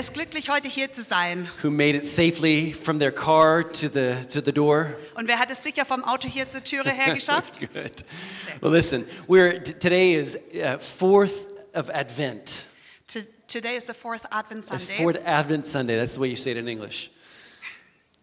Wer ist glücklich, heute hier zu sein? Who made it safely from their car to the to the door? Und wer hat es sicher vom Auto hier zur Türe her geschafft? Good. Well, listen. We're today is uh, fourth of Advent. To- Today is the fourth Advent Sunday. fourth Advent Sunday. That's the way you say it in English.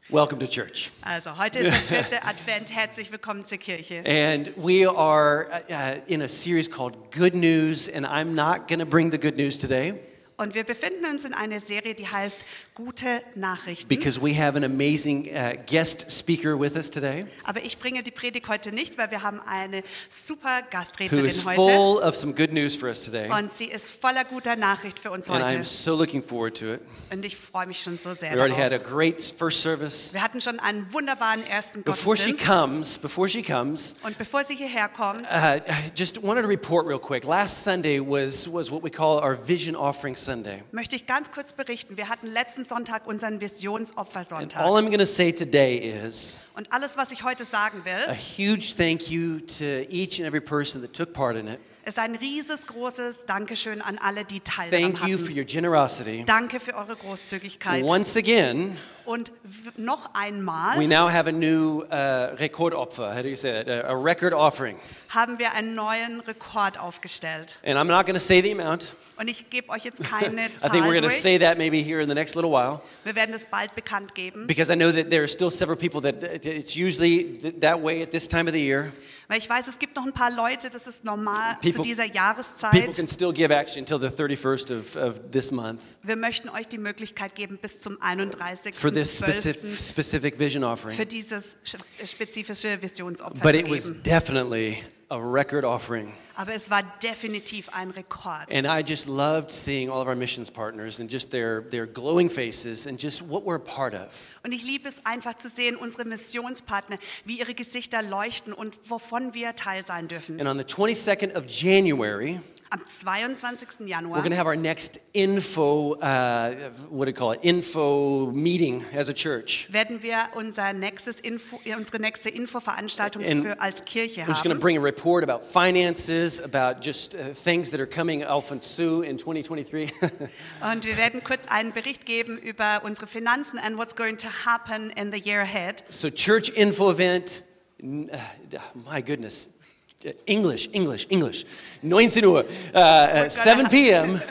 Welcome to church. Also, heute ist der vierte Advent. Herzlich willkommen zur Kirche. And we are uh, in a series called Good News, and I'm not going to bring the good news today Und wir befinden uns in einer Serie, die heißt Gute Nachrichten. because we have an amazing uh, guest speaker with us today Aber ich bringe die Predigt heute nicht, weil wir haben eine super who Gastrednerin is heute. full of some good news for us today. Und sie ist voller guter Nachricht für uns And heute. I'm so looking forward to it. Und ich freue mich schon so sehr We already had a darauf. great first service. Wir hatten schon einen wunderbaren ersten Before she Gottesdienst. comes, before she comes, Und bevor sie hierher kommt, uh, I just wanted to report real quick. Last Sunday was, was what we call our Vision Offering Sunday. möchte ich ganz kurz berichten. Wir hatten letzten Sonntag unseren And Visionsopfersonntag. all I'm going to say today is Und alles, was ich heute sagen a will, huge thank you to each and every person that took part in it. ist ein rieses, großes Dankeschön an alle, die Teil daran Thank you for hatten. your generosity. Danke für eure Großzügigkeit. Once again, Und w- noch einmal we now have a new uh, Rekordopfer. How do you say that? A, a record offering. haben wir einen neuen Rekord aufgestellt. And I'm not going to say the amount. Und ich gebe euch jetzt keine I think we're Zahl going to say that maybe here in the next little while. Wir werden es bald bekannt geben. Because I know that there are still several people that it's usually th- that way at this time of the year. Weil ich weiß, es gibt noch ein paar Leute, das ist normal People- zu dieser People Jahreszeit. can still give actually until the 31st of, of this month Wir möchten euch die Möglichkeit geben, bis zum 31. for this specific, 12. specific vision für offering. dieses sch- spezifische Visionsopfer But it was definitely a record offering. Aber es war definitiv ein Rekord. And I just loved seeing all of our missions partners and just their, their glowing faces and just what we're a part of. Und ich liebe es einfach zu sehen, unsere Missionspartner, wie ihre Gesichter leuchten und wovon wir Teil sein dürfen. And on the 22nd of January, Am 22. we're Januar going to have our next info, uh, what do you call it, info meeting as a church. werden wir unser nächstes Info, unsere nächste Infoveranstaltung für, als Kirche I'm just going to haben. bring a report about finances, about just uh, things that are coming Sue in 2023. Und wir werden kurz einen Bericht geben über unsere Finanzen and what's going to happen in the year ahead. so, church info event, uh, my goodness. Uh, English, English, English. 19 Uhr, uh, uh, 7 p.m.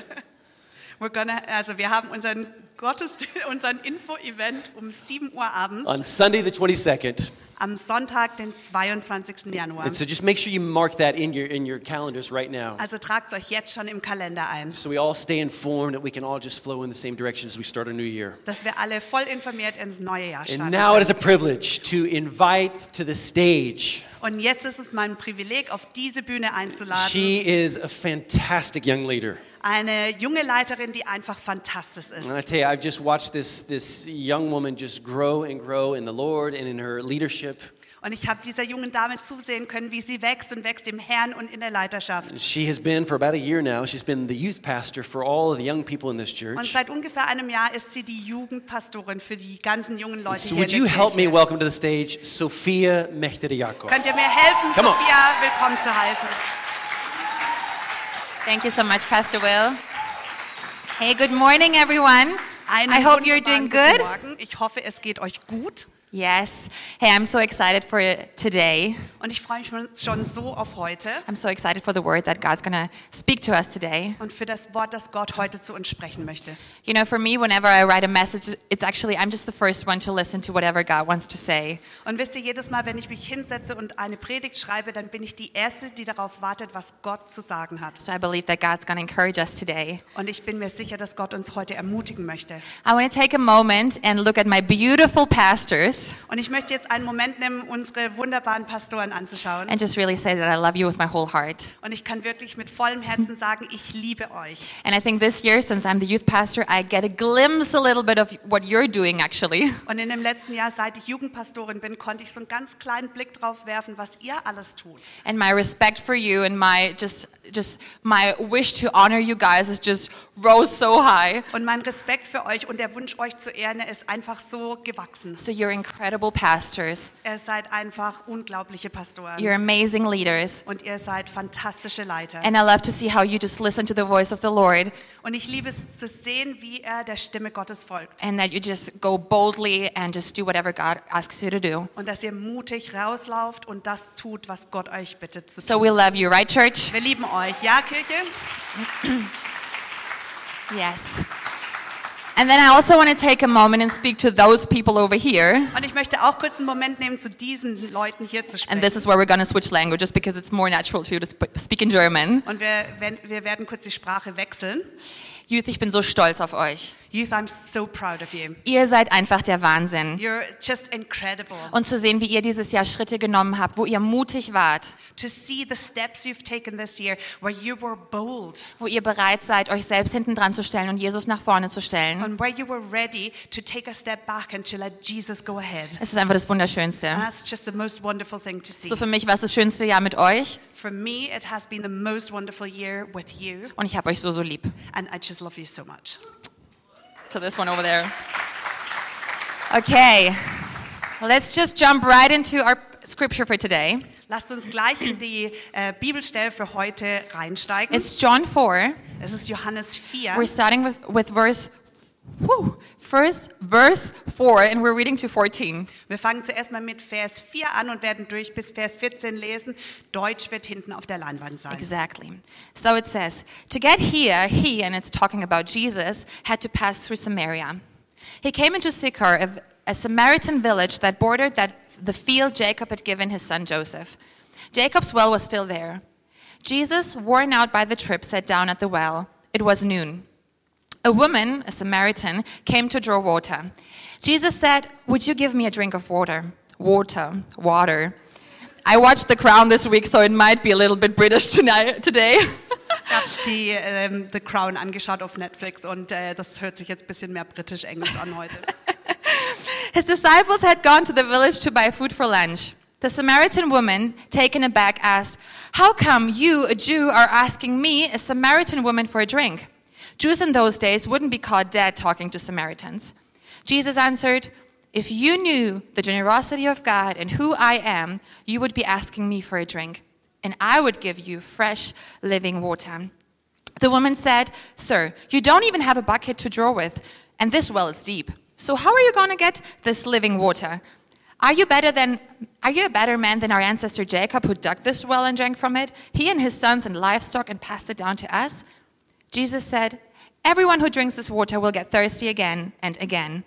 We're gonna, also wir haben unseren Gottesdienst, unseren Info-Event um 7 Uhr abends on Sunday the 22nd. Am Sonntag, den 22. Januar. And so just make sure you mark that in your, in your calendars right now. Also tragt euch jetzt schon im Kalender ein, So we all stay informed that we can all just flow in the same direction as we start a new year. dass wir alle voll informiert ins neue Jahr And now it is a privilege to invite to the stage. Und jetzt ist es mein Privileg, auf diese Bühne einzuladen, She is a fantastic young leader. eine junge Leiterin, die einfach fantastisch ist. And I tell you, I've just watched this, this young woman just grow and grow in the Lord and in her leadership. Und ich habe dieser jungen Dame zusehen können, wie sie wächst und wächst im Herrn und in der Leiterschaft. She has been, for about a year now, she's been the youth pastor for all of the young people in this Und church. seit ungefähr einem Jahr ist sie die Jugendpastorin für die ganzen jungen Leute So hier would in you der help me Kirche. welcome to the stage Sophia Mechteriakov? Könnt ihr mir helfen, Come on. Sophia willkommen zu heißen? Thank you so much, Pastor Will. Hey, good morning, everyone. Einen I hope you're doing good. Morgen. Ich hoffe, es geht euch gut. Yes. Hey, I'm so excited for today. Und ich freue mich schon- schon so auf heute I'm so excited for the word that God's going to speak to us today. und für das Wort, das Gott heute zu uns sprechen möchte. You know, for me, whenever I write a message, it's actually, I'm just the first one to listen to whatever God wants to say. Und wisst ihr, jedes Mal, wenn ich mich hinsetze und eine Predigt schreibe, dann bin ich die Erste, die darauf wartet, was Gott zu sagen hat. So I believe that God's to encourage us today. Und ich bin mir sicher, dass Gott uns heute ermutigen möchte. I want to take a moment and look at my beautiful pastors Und ich möchte jetzt einen Moment nehmen, unsere wunderbaren Pastoren anzuschauen. and just really say that I love you with my whole heart. Und ich kann wirklich mit vollem Herzen sagen, ich liebe euch. And I think this year, since I'm the youth pastor, I get a glimpse a little bit of what you're doing actually. Und in dem letzten Jahr, seit ich Jugendpastorin bin, konnte ich so einen ganz kleinen Blick drauf werfen, was ihr alles tut. And my respect for you and my just just my wish to honor you guys is just rose so high. Und mein Respekt für euch und der Wunsch, euch zu ehren, ist einfach so gewachsen. So you're incredible pastors. Ihr seid einfach unglaubliche Pastoren. You're amazing leaders. und ihr seid fantastische Leiter. And I love to see how you just listen to the voice of the Lord Und ich liebe es zu sehen, wie er der Stimme Gottes folgt. and that you just go boldly and just do whatever God asks you to do. Und dass ihr mutig rauslauft und das tut, was Gott euch bittet zu tun. So we love you, right, church? Wir lieben euch. Ja, Kirche? Yes. And then I also want to take a moment and speak to those people over here. Und ich möchte auch kurz einen Moment nehmen, zu diesen Leuten hier zu And sprechen. this is where we're going to switch languages because it's more natural to you to sp- speak in German. Und wir, wir werden kurz die Sprache wechseln. Youth, ich bin so stolz auf euch. Youth, I'm so proud of you. Ihr seid einfach der Wahnsinn. You're just incredible. Und zu sehen, wie ihr dieses Jahr Schritte genommen habt, wo ihr mutig wart, To see the steps you've taken this year where you were bold wo ihr bereit seid, euch selbst hinten dran zu stellen und Jesus nach vorne zu stellen. and where you were ready to take a step back and to let Jesus go ahead. Es ist einfach das Wunderschönste. That's just the most wonderful thing to see. So für mich war es das schönste Jahr mit euch For me, it has been the most wonderful year with you, und ich habe euch so, so lieb. and I just love you so much. To this one over there. Okay, let's just jump right into our scripture for today. Lasst uns gleich in die äh, Bibelstelle für heute reinsteigen. It's John 4. Es ist Johannes 4. We're starting with, with verse, whew, first verse 4, and we're reading to 14. Wir fangen zuerst mal mit Vers 4 an und werden durch bis Vers 14 lesen. Deutsch wird hinten auf der Leinwand sein. Exactly. So it says, To get here, he, and it's talking about Jesus, had to pass through Samaria. He came into Sychar, a, a Samaritan village that bordered that, the field Jacob had given his son Joseph. Jacob's well was still there. Jesus, worn out by the trip, sat down at the well. It was noon. A woman, a Samaritan, came to draw water. Jesus said, Would you give me a drink of water? Water, water. I watched The Crown this week, so it might be a little bit British tonight, today. Ich habe die ähm, The Crown angeschaut auf Netflix und äh, das hört sich jetzt ein bisschen mehr britisch-englisch an heute. His disciples had gone to the village to buy food for lunch. The Samaritan woman, taken aback, asked, How come you, a Jew, are asking me, a Samaritan woman, for a drink? Jews in those days wouldn't be caught dead talking to Samaritans. Jesus answered, If you knew the generosity of God and who I am, you would be asking me for a drink, and I would give you fresh, living water. The woman said, Sir, you don't even have a bucket to draw with, and this well is deep. So how are you going to get this living water? Are you better than are you a better man than our ancestor Jacob who dug this well and drank from it? He and his sons and livestock and passed it down to us? Jesus said, Everyone who drinks this water will get thirsty again and again.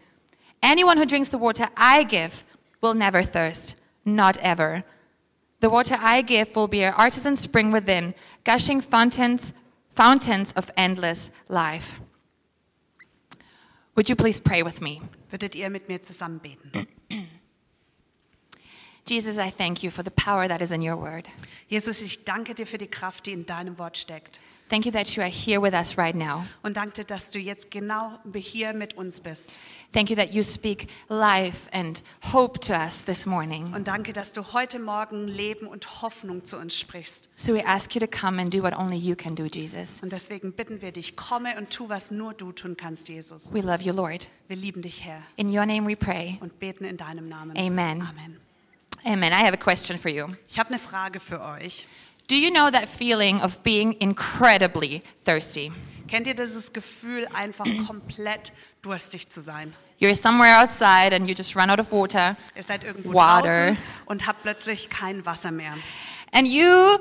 Anyone who drinks the water I give will never thirst, not ever. The water I give will be an artisan spring within, gushing fountains, fountains of endless life. Would you please pray with me? Würdet ihr mit mir zusammen beten? Jesus, I thank you for the power that is in your word. Jesus, ich danke dir für die Kraft, die in deinem Wort steckt. Thank you that you are here with us right now. Und danke dass du jetzt genau hier mit uns bist. Thank you that you speak life and hope to us this morning. Und danke, dass du heute Morgen Leben und Hoffnung zu uns sprichst. So we ask you to come and do what only you can do, Jesus. Und deswegen bitten wir dich, komme und tu, was nur du tun kannst, Jesus. We love you, Lord. Wir lieben dich, Herr, In your name we pray. und beten in deinem Namen. Amen. Amen. Amen. I have a question for you. Ich habe eine Frage für euch. Do you know that feeling of being incredibly thirsty? Kennt ihr dieses Gefühl, einfach komplett durstig zu sein? You're somewhere outside and you just run out of water, Ihr seid irgendwo Water. draußen und habt plötzlich kein Wasser mehr. and you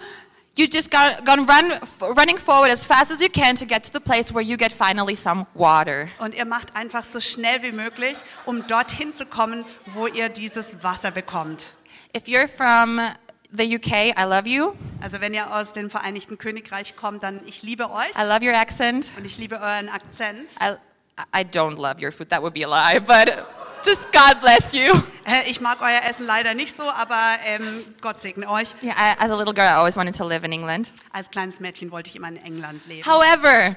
you just got gone run running forward as fast as you can to get to the place where you get finally some water. Und ihr macht einfach so schnell wie möglich, um dorthin zu kommen, wo ihr dieses Wasser bekommt. If you're from the UK, I love you. Also wenn ihr aus dem Vereinigten Königreich kommt, dann ich liebe euch I love your accent. und ich liebe euren Akzent. I I don't love your food. That would be a lie, but just God bless you. Ich mag euer Essen leider nicht so, aber ähm, Gott segne euch. Yeah, I, as a little girl, I always wanted to live in England. Als kleines Mädchen wollte ich immer in England leben. However,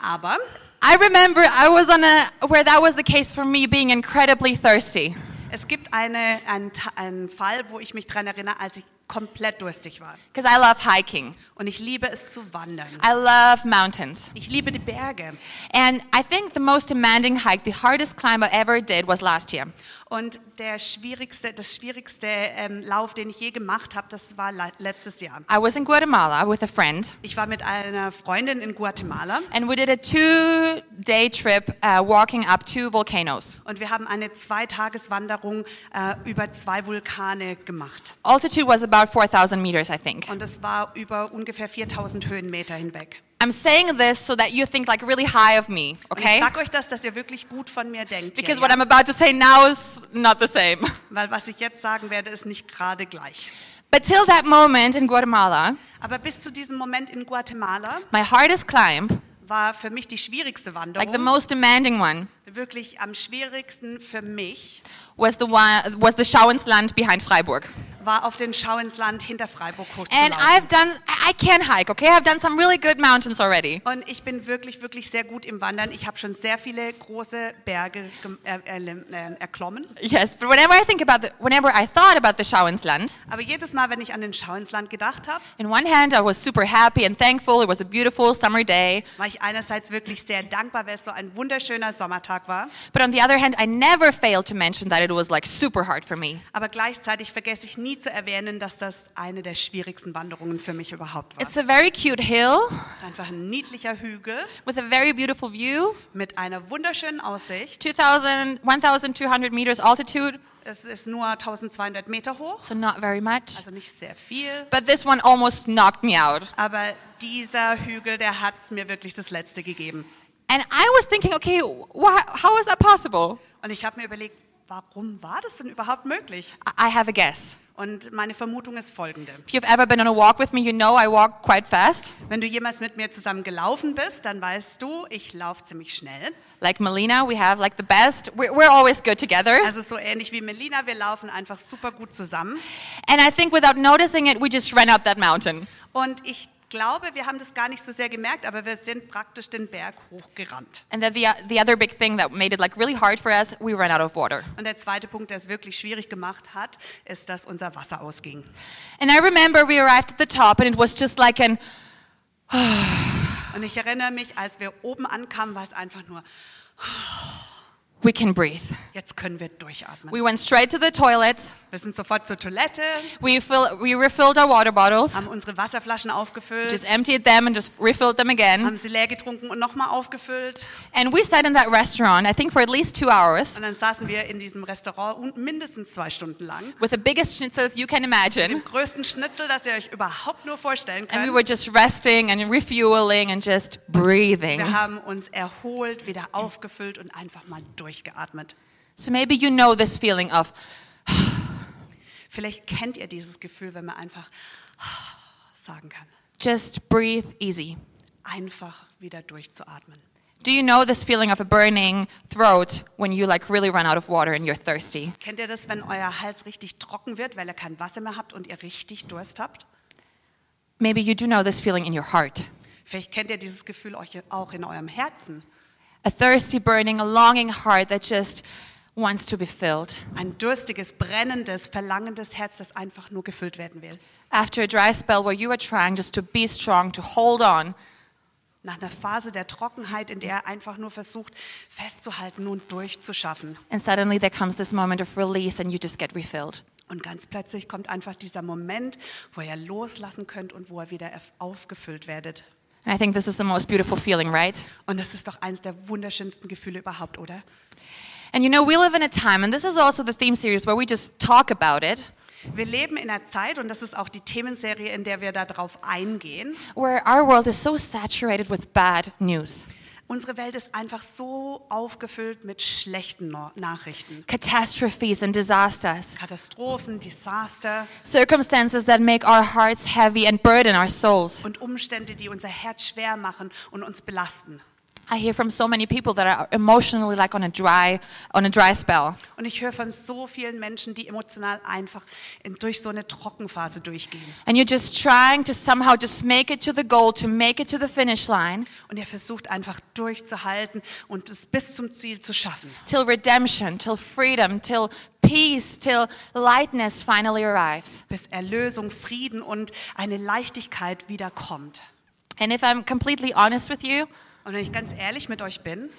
Aber I remember I was on a where that was the case for me, being incredibly thirsty. Es gibt eine, einen, einen Fall, wo ich mich daran erinnere, als ich komplett durstig war. Because I love hiking. Und ich liebe es zu wandern. I love mountains. Ich liebe die Berge. And I think the most demanding hike, the hardest climb I ever did was last year. Und der schwierigste, das schwierigste ähm, Lauf, den ich je gemacht habe, das war le- letztes Jahr. I was in Guatemala with a friend, Ich war mit einer Freundin in Guatemala and we did a two day trip uh, walking up two volcanoes. und wir haben eine Zweitageswanderung äh, über zwei Vulkane gemacht. Altitude was about 4,000 meters, I think. Und es war über ungefähr 4000 Höhenmeter hinweg. I'm saying this so that you think like really high of me, Und okay? ich sag euch das, dass ihr wirklich gut von mir denkt. Because hier, what ja? I'm about to say now is not the same. Weil was ich jetzt sagen werde, ist nicht gerade gleich. But till that moment in Guatemala, Aber bis zu diesem Moment in Guatemala my hardest climb, war für mich die schwierigste like the Wanderung, most demanding one, wirklich am schwierigsten für mich, was the one was the Schauinsland behind Freiburg. War auf den Schau ins Land hinter Freiburg And hochzulaufen. I've done I can hike, okay? I've done some really good mountains already. Und ich bin wirklich, wirklich sehr gut im Wandern. Ich habe schon sehr viele große Berge äh, äh, erklommen. Yes, but whenever I think about the whenever I thought about the Schauinsland, Aber jedes Mal, wenn ich an den Schau ins Land gedacht habe, in one hand I was super happy and thankful. It was a beautiful summer day. war ich einerseits wirklich sehr dankbar, weil es so ein wunderschöner Sommertag war. But on the other hand, I never failed to mention that it was like super hard for me. Aber gleichzeitig vergesse ich nie zu erwähnen, dass das eine der schwierigsten Wanderungen für mich überhaupt war. It's a very cute hill Es ist einfach ein niedlicher Hügel with a very beautiful view. mit einer wunderschönen Aussicht. 2000, 1,200 meters altitude, Es ist nur 1200 Meter hoch, so not very much. also nicht sehr viel. But this one almost knocked me out. Aber dieser Hügel, der hat mir wirklich das Letzte gegeben. And I was thinking, okay, how is that possible? Und ich habe mir überlegt, warum war das denn überhaupt möglich? I have a guess. Und meine Vermutung ist folgende. If you've ever been on a walk with me, you know I walk quite fast. Wenn du jemals mit mir zusammen gelaufen bist, dann weißt du, ich laufe ziemlich schnell. Like Melina, we have like the best. We're, we're always good together. Also so ähnlich wie Melina, wir laufen einfach super gut zusammen. And I think without noticing it, we just ran up that mountain. Und ich glaube, wir haben das gar nicht so sehr gemerkt, aber wir sind praktisch den Berg hochgerannt. And then the, the other big thing that made it like really hard for us, we ran out of water. Und der zweite Punkt, der es wirklich schwierig gemacht hat, ist, dass unser Wasser ausging. And I remember we arrived at the top and it was just like an, Und ich erinnere mich, als wir oben ankamen, war es einfach nur, we can breathe. jetzt können wir durchatmen. We went straight to the toilet. Wir sind sofort zur Toilette, We, fill, we refilled our water bottles, haben unsere Wasserflaschen aufgefüllt, just emptied them and just refilled them again. haben sie leer getrunken und nochmal aufgefüllt. And we sat in that restaurant, I think for at least two hours, Und dann saßen wir in diesem Restaurant mindestens zwei Stunden lang. with the biggest schnitzels you can imagine. Dem größten Schnitzel, das ihr euch überhaupt nur vorstellen And we könnt. were just resting and refueling and just breathing. Wir haben uns erholt, wieder aufgefüllt und einfach mal durchgeatmet. So maybe you know this feeling of, Vielleicht kennt ihr dieses Gefühl, wenn man einfach sagen kann. just breathe easy. Einfach wieder durchzuatmen. Do you know this feeling of a burning throat when you like really run out of water and you're thirsty? Kennt ihr das, wenn euer Hals richtig trocken wird, weil ihr kein Wasser mehr habt und ihr richtig Durst habt? Maybe you do know this feeling in your heart. Vielleicht kennt ihr dieses Gefühl auch in eurem Herzen. A thirsty, burning, a longing heart that just wants to be filled. Ein durstiges, brennendes, verlangendes Herz, das einfach nur gefüllt werden will. After a dry spell where you are trying just to be strong, to hold on, Nach einer Phase der Trockenheit, in der er einfach nur versucht, festzuhalten und durchzuschaffen. and suddenly there comes this moment of release and you just get refilled. Und ganz plötzlich kommt einfach dieser Moment, wo ihr loslassen könnt und wo ihr wieder aufgefüllt werdet. And I think this is the most beautiful feeling, right? Und das ist doch eines der wunderschönsten Gefühle überhaupt, oder? And you know, we live in a time, and this is also the theme series where we just talk about it, Wir leben in einer Zeit, und das ist auch die Themenserie, in der wir darauf eingehen. where our world is so saturated with bad news. Unsere Welt ist einfach so aufgefüllt mit schlechten No- Nachrichten. Catastrophes and disasters, Katastrophen, Desaster circumstances that make our hearts heavy and burden our souls. und Umstände, die unser Herz schwer machen und uns belasten. I hear from so many people that are emotionally like on a dry, on a dry spell. Und ich höre von so vielen Menschen, die emotional einfach in, durch so eine Trockenphase durchgehen. And you're just trying to somehow just make it to the goal, to make it to the finish line, Und er versucht einfach durchzuhalten und es bis zum Ziel zu schaffen. till redemption, till freedom, till peace, till lightness finally arrives. Bis Erlösung, Frieden und eine Leichtigkeit wiederkommt. And if I'm completely honest with you, Und wenn ich ganz ehrlich mit euch bin,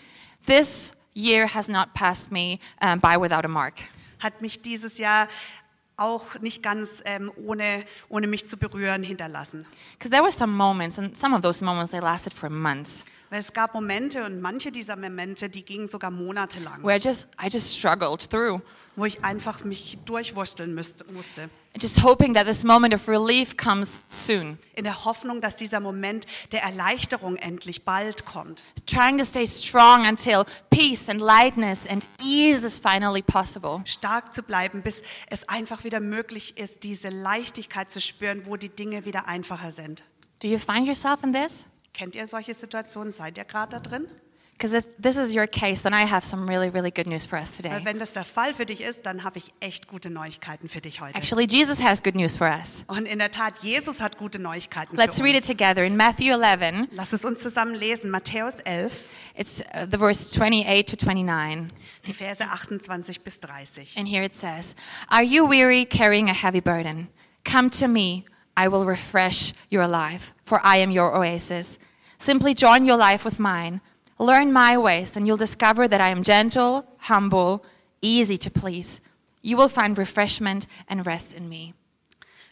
this year has not passed me um, by without a mark. hat mich dieses Jahr auch nicht ganz ähm, ohne, ohne mich zu berühren hinterlassen. Because there were some moments, and some of those moments they lasted for months, Weil es gab Momente und manche dieser Momente, die gingen sogar monatelang, where I just I just struggled through, wo ich einfach mich durchwursteln müsste, musste. just hoping that this moment of relief comes soon. In der Hoffnung, dass dieser Moment der Erleichterung endlich bald kommt. Trying to stay strong until peace and lightness and ease is finally possible. Stark zu bleiben, bis es einfach wieder möglich ist, diese Leichtigkeit zu spüren, wo die Dinge wieder einfacher sind. Do you find yourself in this? Kennt ihr solche Situationen? Seid ihr gerade da drin? Because if this is your case, then I have some really, really good news for us Weil today. wenn das der Fall für dich ist, dann habe ich echt gute Neuigkeiten für dich heute. Actually, Jesus has good news for us. Und in der Tat, Jesus hat gute Neuigkeiten Let's für read uns. it together in Matthew 11. Lass es uns zusammen lesen. Matthäus 11, It's uh, the verse 28 to 29. die Verse 28 bis 30. And here it says, Are you weary carrying a heavy burden? Come to me, I will refresh your life, for I am your oasis. Simply join your life with mine. Learn my ways, and you'll discover that I am gentle, humble, easy to please. You will find refreshment and rest in me.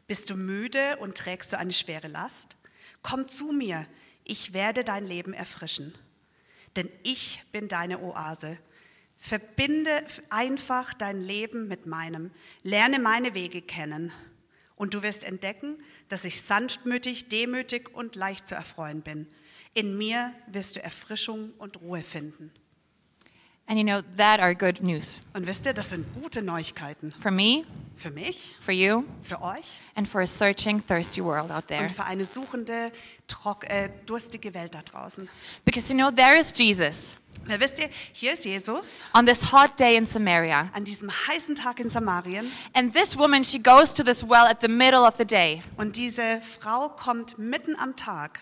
Bist du müde und trägst du eine schwere Last? Komm zu mir, ich werde dein Leben erfrischen. Denn ich bin deine Oase. Verbinde einfach dein Leben mit meinem. Lerne meine Wege kennen. Und du wirst entdecken, dass ich sanftmütig, demütig und leicht zu erfreuen bin. In mir wirst du Erfrischung und Ruhe finden. And you know, that are good news Und wisst ihr, das sind gute Neuigkeiten. for me, Für mich, for you, für euch and for a searching, thirsty world out there. und für eine suchende, trock, äh, durstige Welt da draußen. Because you know, there is Jesus Na, wisst ihr, hier ist Jesus on this hot day in Samaria. an diesem heißen Tag in Samarien And this woman, she goes to this well at the middle of the day. und diese Frau kommt mitten am Tag.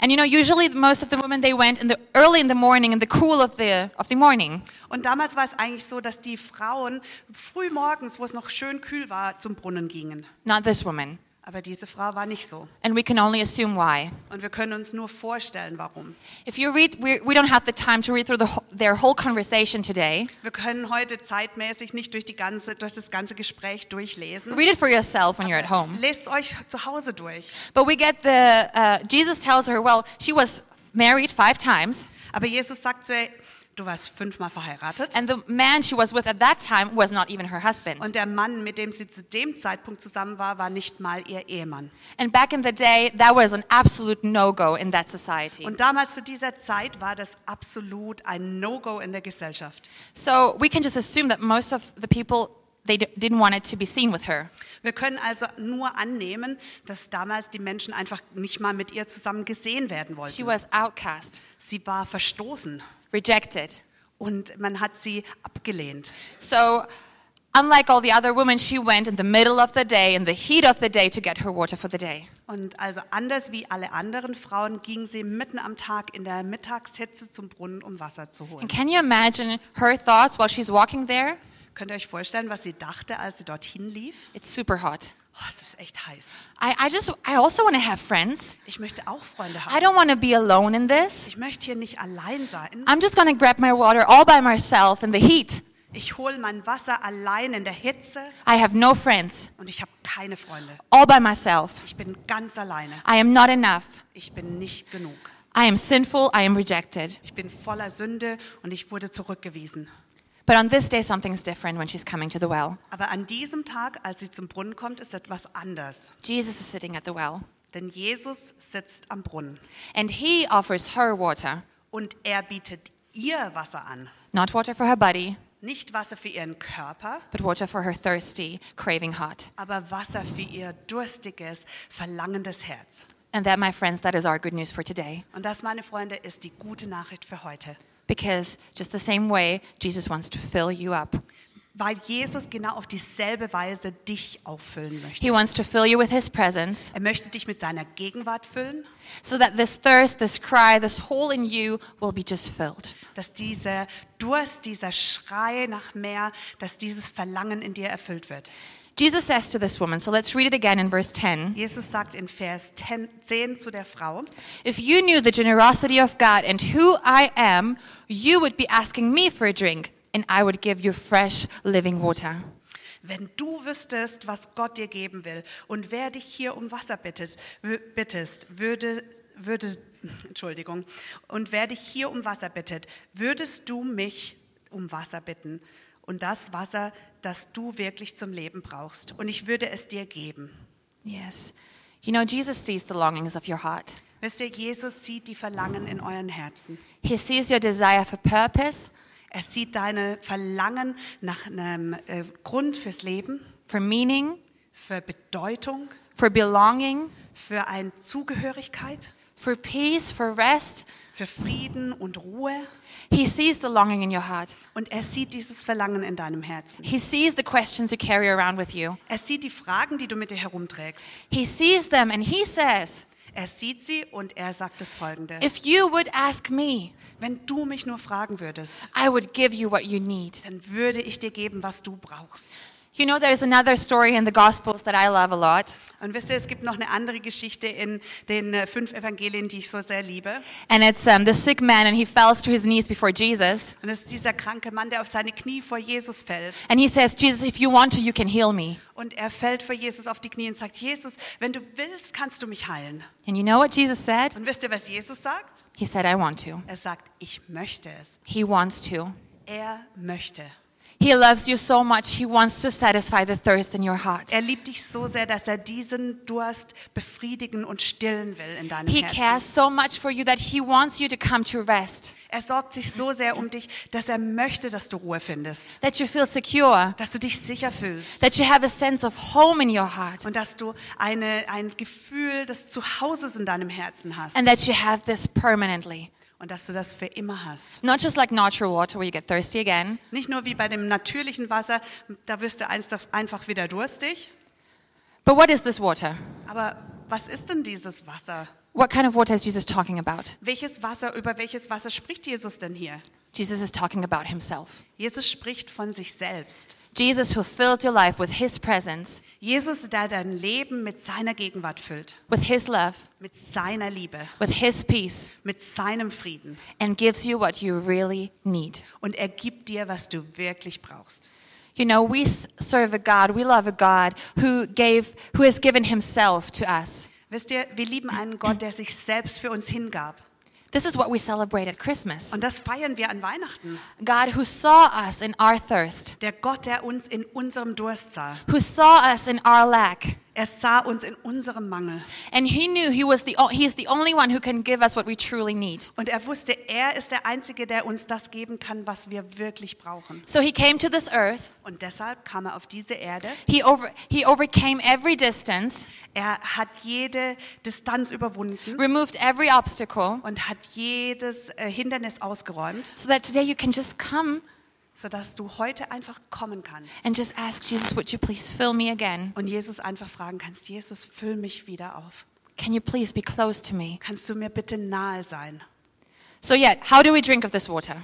And you know, usually most of the women they went in the early in the morning, in the cool of the of the morning. Und damals war es eigentlich so, dass die Frauen früh morgens, wo es noch schön kühl war, zum Brunnen gingen. Not this woman. Aber diese Frau war nicht so. And we can only assume why. Und wir können uns nur vorstellen, warum. If you read, we, we don't have the time to read through the, their whole conversation today. Wir können heute zeitmäßig nicht durch, die ganze, durch das ganze Gespräch durchlesen. Read it for yourself when you're at home. Lest euch zu Hause durch. But we get the, uh, Jesus tells her, well, she was married five times, Aber Jesus sagt zu ihr, du warst fünfmal verheiratet. and the man she was with at that time was not even her husband. Und der Mann, mit dem sie zu dem Zeitpunkt zusammen war, war nicht mal ihr Ehemann. And back in the day, that was an absolute no-go in that society. Und damals zu dieser Zeit war das absolut ein No-Go in der Gesellschaft. So we can just assume that most of the people, they didn't want it to be seen with her. Wir können also nur annehmen, dass damals die Menschen einfach nicht mal mit ihr zusammen gesehen werden She wollten. was outcast, Sie war verstoßen rejected. und man hat sie abgelehnt. So, unlike all the other women, she went in the middle of the day, in the heat of the day, to get her water for the day. Und also anders wie alle anderen Frauen ging sie mitten am Tag in der Mittagshitze zum Brunnen, um Wasser zu holen. And can you imagine her thoughts while she's walking there? Könnt ihr euch vorstellen, was sie dachte, als sie dorthin lief? It's super hot. Oh, es ist echt heiß. I, I just, I also want to have friends. Ich möchte auch Freunde I haben. don't want to be alone in this. Ich möchte hier nicht allein sein. I'm just to grab my water all by myself in the heat. Ich hole mein Wasser allein in der Hitze I have no friends, und ich habe keine Freunde. all by myself. Ich bin ganz alleine. I am not enough. Ich bin nicht genug. I am sinful. I am rejected. Ich bin voller Sünde und ich wurde zurückgewiesen. But on this day, something's different when she's coming to the well. Aber an diesem Tag, als sie zum Brunnen kommt, ist etwas anders. Jesus is sitting at the well, Denn Jesus sitzt am Brunnen and he offers her water, und er bietet ihr Wasser an. not water for her body, Nicht Wasser für ihren Körper, but water for her thirsty, craving heart. aber Wasser für ihr durstiges, verlangendes Herz. And that, my friends, that is our good news for today. Und das, meine Freunde, ist die gute Nachricht für heute. Because just the same way, Jesus wants to fill you up. Weil Jesus genau auf dieselbe Weise dich auffüllen möchte. He wants to fill you with his presence Er möchte dich mit seiner Gegenwart füllen, so that this thirst, this cry, this hole in you will be just filled. dass dieser Durst, dieser Schrei nach mehr, dass dieses Verlangen in dir erfüllt wird. Jesus says to this woman, so let's read it again in verse 10 Jesus sagt in Vers 10, 10 zu der Frau, If you knew the generosity of God and who I am, you would be asking me for a drink, and I would give you fresh living water. Wenn du wüsstest, was Gott dir geben will und wer dich hier um Wasser bittet, bittest, würde, würde, Entschuldigung, und wer dich hier um Wasser bittet, würdest du mich um Wasser bitten und das Wasser, das du wirklich zum Leben brauchst. Und ich würde es dir geben. Yes. You know, Jesus sees the longings of your heart. Wisst ihr, Jesus sieht die Verlangen in euren Herzen. He sees your desire for purpose, Er sieht deine Verlangen nach einem äh, Grund fürs Leben, for meaning, für Bedeutung, for belonging, für eine Zugehörigkeit, for peace, for rest. für Frieden und Ruhe. He sees the longing in your heart. Und er sieht dieses Verlangen in deinem Herzen. He sees the questions you carry around with you. Er sieht die Fragen, die du mit dir herumträgst. He sees them and he says, Er sieht sie und er sagt das Folgende. If you would ask me, Wenn du mich nur fragen würdest, I would give you what you need. dann würde ich dir geben, was du brauchst. You know, there's another story in the Gospels that I love a lot. Und wisst ihr, es gibt noch eine andere Geschichte in den äh, fünf Evangelien, die ich so sehr liebe. And it's um, the sick man, and he falls to his knees before Jesus. Und es ist dieser kranke Mann, der auf seine Knie vor Jesus fällt. And he says, Jesus, if you want to, you can heal me. Und er fällt vor Jesus auf die Knie und sagt, Jesus, wenn du willst, kannst du mich heilen. And you know what Jesus said? Und wisst ihr, was Jesus sagt? He said, I want to. Er sagt, ich möchte es. He wants to. Er möchte. He loves you so much, he wants to satisfy the thirst in your heart. Er liebt dich so sehr, dass er diesen Durst befriedigen und stillen will in deinem He Herzen. cares so much for you that he wants you to come to rest, Er sorgt sich so sehr um dich, dass er möchte, dass du Ruhe findest, that you feel secure, dass du dich sicher fühlst that you have a sense of home in your heart, und dass du eine, ein Gefühl des Zuhauses in deinem Herzen hast and that you have this permanently. Und dass du das für immer hast. Not just like natural water where you get thirsty again, Nicht nur wie bei dem natürlichen Wasser, da wirst du einfach wieder durstig, but what is this water? aber was ist denn dieses Wasser? What kind of water is Jesus talking about? Welches Wasser, über welches Wasser spricht Jesus denn hier? Jesus is talking about himself. Jesus spricht von sich selbst. Jesus, who filled your life with his presence, Jesus, der dein Leben mit seiner Gegenwart füllt, with his love, mit seiner Liebe, with his peace, mit seinem Frieden. and gives you what you really need. Und er gibt dir, was du wirklich brauchst. You know, we serve a God, we love a God who gave who has given himself to us. Wisst ihr, wir lieben einen Gott, der sich selbst für uns hingab. This is what we celebrate at Christmas. Und das feiern wir an Weihnachten. God who saw us in our thirst, Der Gott, der uns in unserem Durst sah. who saw us in our lack, Er sah uns in unserem Mangel. and he knew he was the he is the only one who can give us what we truly need. Und er wusste, er ist der Einzige, der uns das geben kann, was wir wirklich brauchen. So he came to this earth. Und deshalb kam er auf diese Erde. He over he overcame every distance, Er hat jede Distanz überwunden removed every obstacle, und hat jedes äh, Hindernis ausgeräumt, so that today you can just come sodass du heute einfach kommen kannst. and just ask Jesus, would you please fill me again? Und Jesus einfach fragen kannst, Jesus, füll mich wieder auf. Can you please be close to me? Kannst du mir bitte nahe sein? So yet, how do we drink of this water?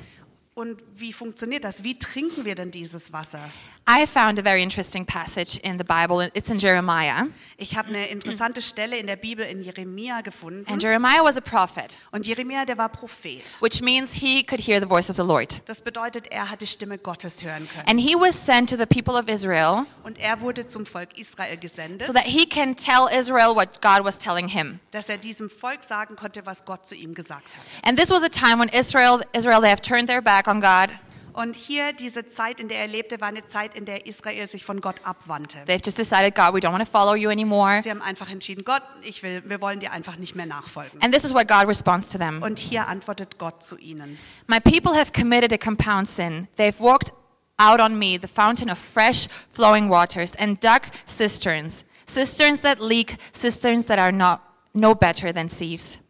Und wie funktioniert das? Wie trinken wir denn dieses Wasser? I found a very interesting passage in the Bible. It's in Jeremiah. Ich habe eine interessante Stelle in der Bibel in Jeremia gefunden. And Jeremiah was a prophet, Und Jeremia, der war Prophet. which means he could hear the voice of the Lord. Das bedeutet, er hat die Stimme Gottes hören können. And he was sent to the people of Israel Und er wurde zum Volk Israel gesendet, so that he can tell Israel what God was telling him. dass er diesem Volk sagen konnte, was Gott zu ihm gesagt hat. And this was a time when Israel, Israel they have turned their back on God. Und hier diese Zeit, in der er lebte, war eine Zeit, in der Israel sich von Gott abwandte. They've just decided, God, we don't want to follow you anymore. Sie haben einfach entschieden, Gott, ich will, wir wollen dir einfach nicht mehr nachfolgen. And this is what God responds to them. Und hier antwortet Gott zu ihnen. My people have committed a compound sin. They've walked out on me, the fountain of fresh flowing waters, and dug cisterns, cisterns that leak, cisterns that are not no better than sieves.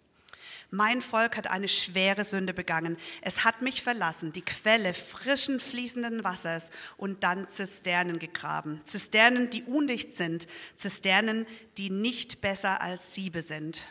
Mein Volk hat eine schwere Sünde begangen. Es hat mich verlassen, die Quelle frischen, fließenden Wassers und dann Zisternen gegraben. Zisternen, die undicht sind. Zisternen, die nicht besser als Siebe sind.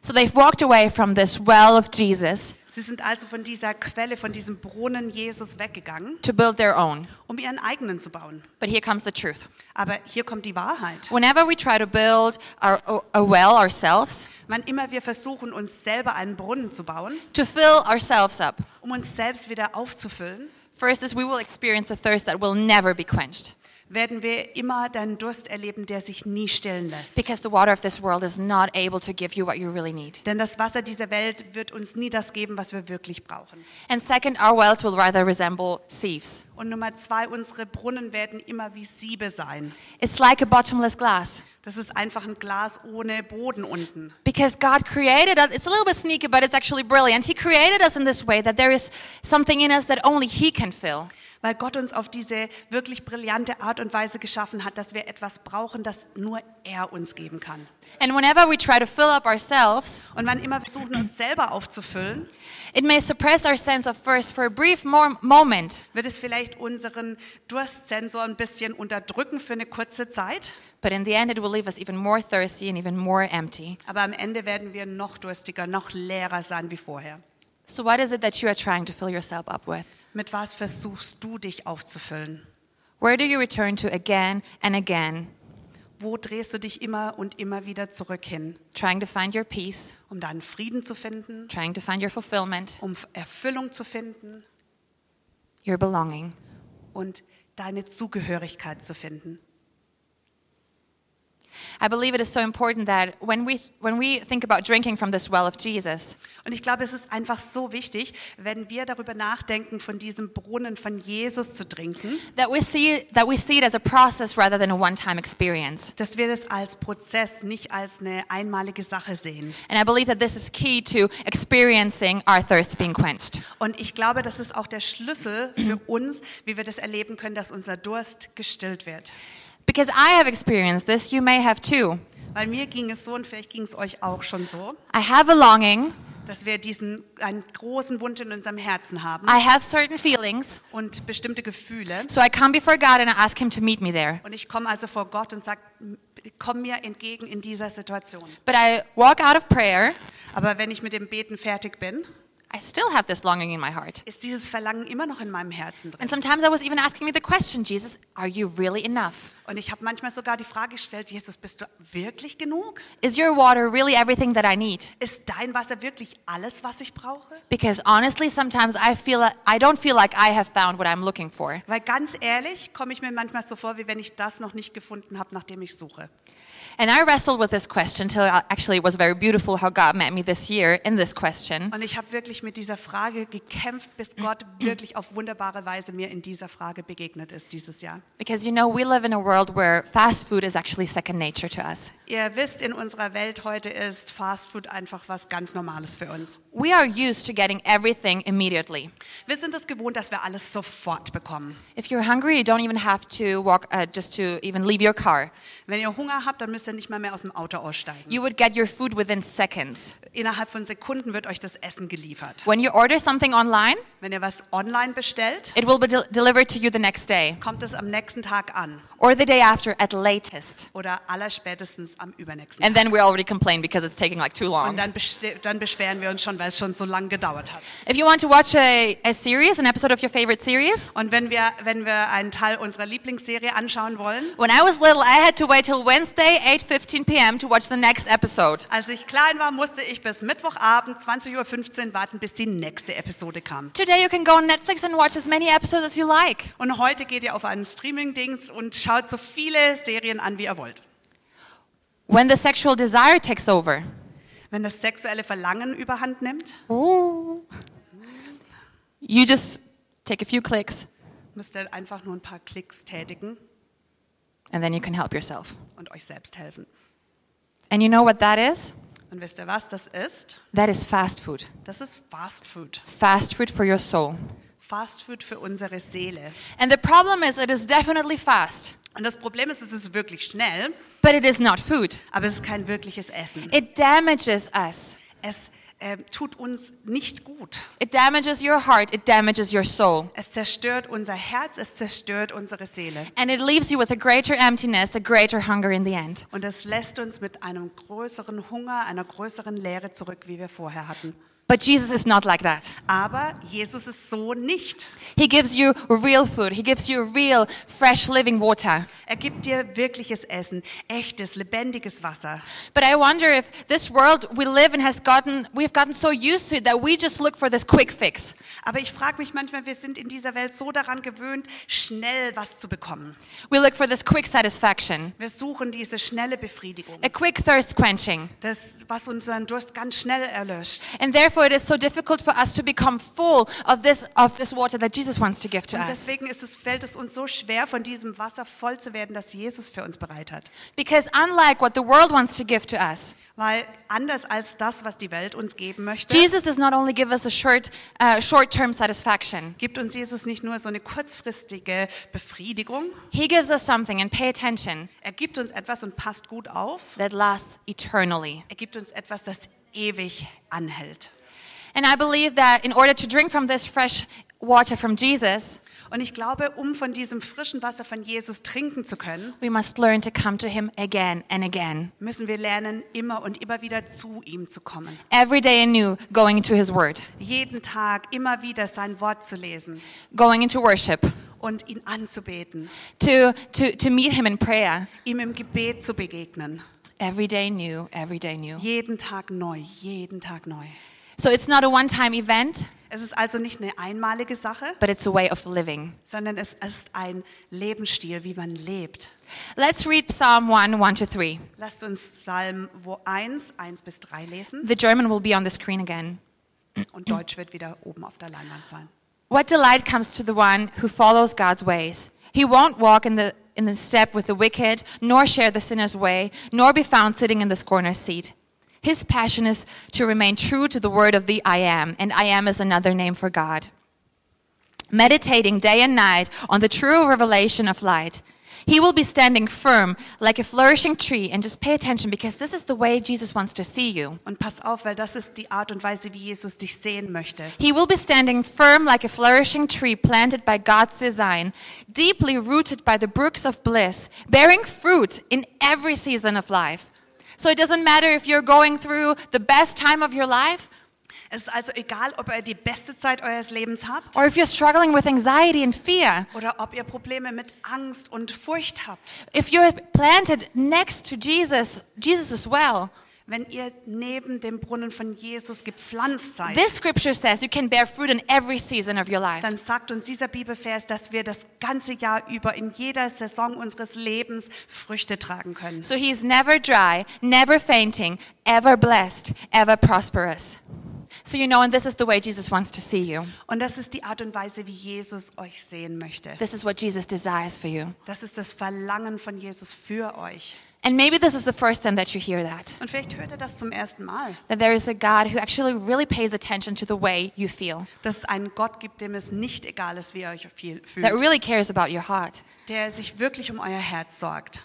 So they've walked away from this well of Jesus Sie sind also von dieser Quelle, von diesem Brunnen Jesus weggegangen, to build their own. um ihren eigenen zu bauen. But here comes the truth. Aber hier kommt die Wahrheit. Whenever we try to build our, a well ourselves, Wann immer wir versuchen, uns selber einen Brunnen zu bauen, to fill ourselves up, um uns selbst wieder aufzufüllen, First is we will experience a thirst that will never be quenched werden wir immer deinen Durst erleben, der sich nie stillen lässt. because the water of this world is not able to give you what you really need. Denn das Wasser dieser Welt wird uns nie das geben, was wir wirklich brauchen. And second, our wells will rather resemble sieves. Und Nummer zwei, unsere Brunnen werden immer wie Siebe sein. It's like a bottomless glass. Das ist einfach ein Glas ohne Boden unten. Because God created us, it's a little bit sneaky, but it's actually brilliant. He created us in this way that there is something in us that only He can fill. Weil Gott uns auf diese wirklich brillante Art und Weise geschaffen hat, dass wir etwas brauchen, das nur er uns geben kann. And whenever we try to fill up ourselves, Und wann immer wir versuchen, uns selber aufzufüllen, it may suppress our sense of thirst for a brief mo- moment, wird es vielleicht unseren Durstsensor ein bisschen unterdrücken für eine kurze Zeit. but in the end, it will leave us even more thirsty and even more empty. Aber am Ende werden wir noch durstiger, noch leerer sein wie vorher. So, what is it that you are trying to fill yourself up with? Mit was versuchst du dich aufzufüllen? Where do you return to again and again, Wo drehst du dich immer und immer wieder zurück hin? trying to find your peace, Um deinen Frieden zu finden, trying to find your fulfillment, um Erfüllung zu finden your belonging? und deine Zugehörigkeit zu finden. I believe it is so important that when we, when we think about drinking from this well of Jesus, Und ich glaube, es ist einfach so wichtig, wenn wir darüber nachdenken, von diesem Brunnen von Jesus zu trinken, that we see, that we see it as a process rather than a one time experience. dass wir das als Prozess, nicht als eine einmalige Sache sehen. And I believe that this is key to experiencing our thirst being quenched. Und ich glaube, das ist auch der Schlüssel für uns, wie wir das erleben können, dass unser Durst gestillt wird. Because I have experienced this, you may have too. Weil mir ging es so und vielleicht ging es euch auch schon so, I have a longing, dass wir diesen einen großen Wunsch in unserem Herzen haben I have certain feelings, und bestimmte Gefühle. so I come before God and I ask Him to meet me there. Und ich komme also vor Gott und sage, komm mir entgegen in dieser Situation. But I walk out of prayer, Aber wenn ich mit dem Beten fertig bin, I still have this longing in my heart. ist dieses Verlangen immer noch in meinem Herzen drin. And sometimes I was even asking me the question, Jesus, are you really enough? Und ich habe manchmal sogar die Frage gestellt, Jesus, bist du wirklich genug? Is your water really everything that I need? Ist dein Wasser wirklich alles, was ich brauche? Because honestly, sometimes I feel I don't feel like I have found what I'm looking for. Weil ganz ehrlich, komme ich mir manchmal so vor, wie wenn ich das noch nicht gefunden habe, nach dem ich suche. And I wrestled with this question till actually it was very beautiful how God met me this year in this question. Und ich habe wirklich mit dieser Frage gekämpft, bis Gott wirklich auf wunderbare Weise mir in dieser Frage begegnet ist dieses Jahr. Because you know, we live in a world where fast food is actually second nature to us. Ihr wisst, in unserer Welt heute ist Fast Food einfach was ganz Normales für uns. We are used to getting everything immediately. Wir sind es gewohnt, dass wir alles sofort bekommen. If you're hungry, you don't even have to walk uh, just to even leave your car. Wenn ihr Hunger habt, dann müsst ihr nicht mal mehr aus dem Auto aussteigen. You would get your food within seconds. Innerhalb von Sekunden wird euch das Essen geliefert. When you order something online, Wenn ihr was online bestellt, it will be del- delivered to you the next day kommt es am nächsten Tag an or the day after at latest. oder allerspätestens am übernächsten And then we already complain because it's taking like too Und long. dann, beste- dann beschweren wir uns schon, weil es schon so lange gedauert hat. If you want to watch a, a series, an episode of your favorite series, Und wenn wir, wenn wir einen Teil unserer Lieblingsserie anschauen wollen, when I was little, I had to wait till Wednesday, 8:15 p.m. to watch the next episode. als ich klein war, musste ich bis Mittwochabend 20.15 Uhr warten, bis die nächste Episode kam. Today you can go on Netflix and watch as many episodes as you like. Und heute geht ihr auf einen Streaming-Dienst und schaut so viele Serien an, wie ihr wollt. When the sexual desire takes over, Wenn das sexuelle Verlangen überhand nimmt, you just take a few clicks müsst ihr einfach nur ein paar Klicks tätigen and then you can help yourself. und euch selbst helfen. And you know what that is? Und wisst ihr was das ist? That is fast food. Das ist Fast Food. Fast food for your soul. Fast Food für unsere Seele. And the problem is, it is definitely fast, Und das Problem ist, es ist wirklich schnell, but it is not food. aber es ist kein wirkliches Essen. It damages us. Es äh, tut uns nicht gut. It damages your heart. It damages your soul. Es zerstört unser Herz, es zerstört unsere Seele. And it leaves you with a greater emptiness, a greater hunger in the end. Und es lässt uns mit einem größeren Hunger, einer größeren Leere zurück, wie wir vorher hatten. But Jesus is not like that. Aber Jesus ist so nicht. He gives you real food. He gives you real, fresh, living water. Er gibt dir wirkliches Essen, echtes, lebendiges Wasser. But I wonder if this world we live in has gotten, we've gotten so used to it that we just look for this quick fix. Aber ich frage mich manchmal, wir sind in dieser Welt so daran gewöhnt, schnell was zu bekommen. We look for this quick satisfaction, Wir suchen diese schnelle Befriedigung, a quick thirst quenching. das, was unseren Durst ganz schnell erlöscht. And therefore it is so difficult for us to become full of this, of this water that Jesus wants to give to Und us. deswegen ist es, fällt es uns so schwer, von diesem Wasser voll zu werden, das Jesus für uns bereit hat. Because unlike what the world wants to give to us, Weil anders als das, was die Welt uns geben möchte, Jesus does not only give us a short, uh, short-term satisfaction. gibt uns Jesus nicht nur so eine kurzfristige Befriedigung, He gives us something, and pay attention, er gibt uns etwas und passt gut auf. that lasts eternally. Er gibt uns etwas, das ewig anhält. And I believe that in order to drink from this fresh water from Jesus, Und ich glaube, um von diesem frischen Wasser von Jesus trinken zu können, we must learn to come to Him again and again, müssen wir lernen, immer und immer wieder zu ihm zu kommen. every day anew, going into His Word, Jeden Tag immer wieder sein Wort zu lesen going into worship, und ihn anzubeten, to, to, to meet Him in prayer, ihm im Gebet zu begegnen. every day new, every day new. Jeden Tag neu, jeden Tag neu. So it's not a one time event, Es ist also nicht eine einmalige Sache, but it's a way of living. sondern es ist ein Lebensstil, wie man lebt. Let's read Psalm 1 1 to 3. Lasst uns Psalm 1, 1 bis 3 lesen The German will be on the screen again. und Deutsch wird wieder oben auf der Leinwand sein. What delight comes to the one who follows God's ways? He won't walk in the, in the step with the wicked, nor share the sinner's way, nor be found sitting in the scorner's seat. His passion is to remain true to the word of the I am, and I am is another name for God. Meditating day and night on the true revelation of light, he will be standing firm like a flourishing tree. And just pay attention because this is the way Jesus wants to see you. Und pass auf, weil das ist die Art und Weise, wie Jesus dich sehen möchte. He will be standing firm like a flourishing tree planted by God's design, deeply rooted by the brooks of bliss, bearing fruit in every season of life. So it doesn't matter if you're going through the best time of your life Es ist also egal, ob ihr die beste Zeit eures Lebens habt or if you're struggling with anxiety and fear. oder ob ihr Probleme mit Angst und Furcht habt. If you're planted next to Jesus, Jesus as well. Wenn ihr neben dem Brunnen von Jesus gepflanzt seid, This scripture says you can bear fruit in every season of your life. dann sagt uns dieser Bibelvers, dass wir das ganze Jahr über in jeder Saison unseres Lebens Früchte tragen können. So he's never dry, never fainting, ever blessed, ever prosperous. So you know, and this is the way Jesus wants to see you. Und das ist die Art und Weise, wie Jesus euch sehen möchte. This is what Jesus desires for you. Das ist das Verlangen von Jesus für euch. And maybe this is the first time that you hear that. Und vielleicht hört ihr das zum ersten Mal, That there is a God who actually really pays attention to the way you feel, dass es einen Gott gibt, dem es nicht egal ist, wie ihr euch viel that fühlt, really cares about your heart. der sich wirklich um euer Herz sorgt.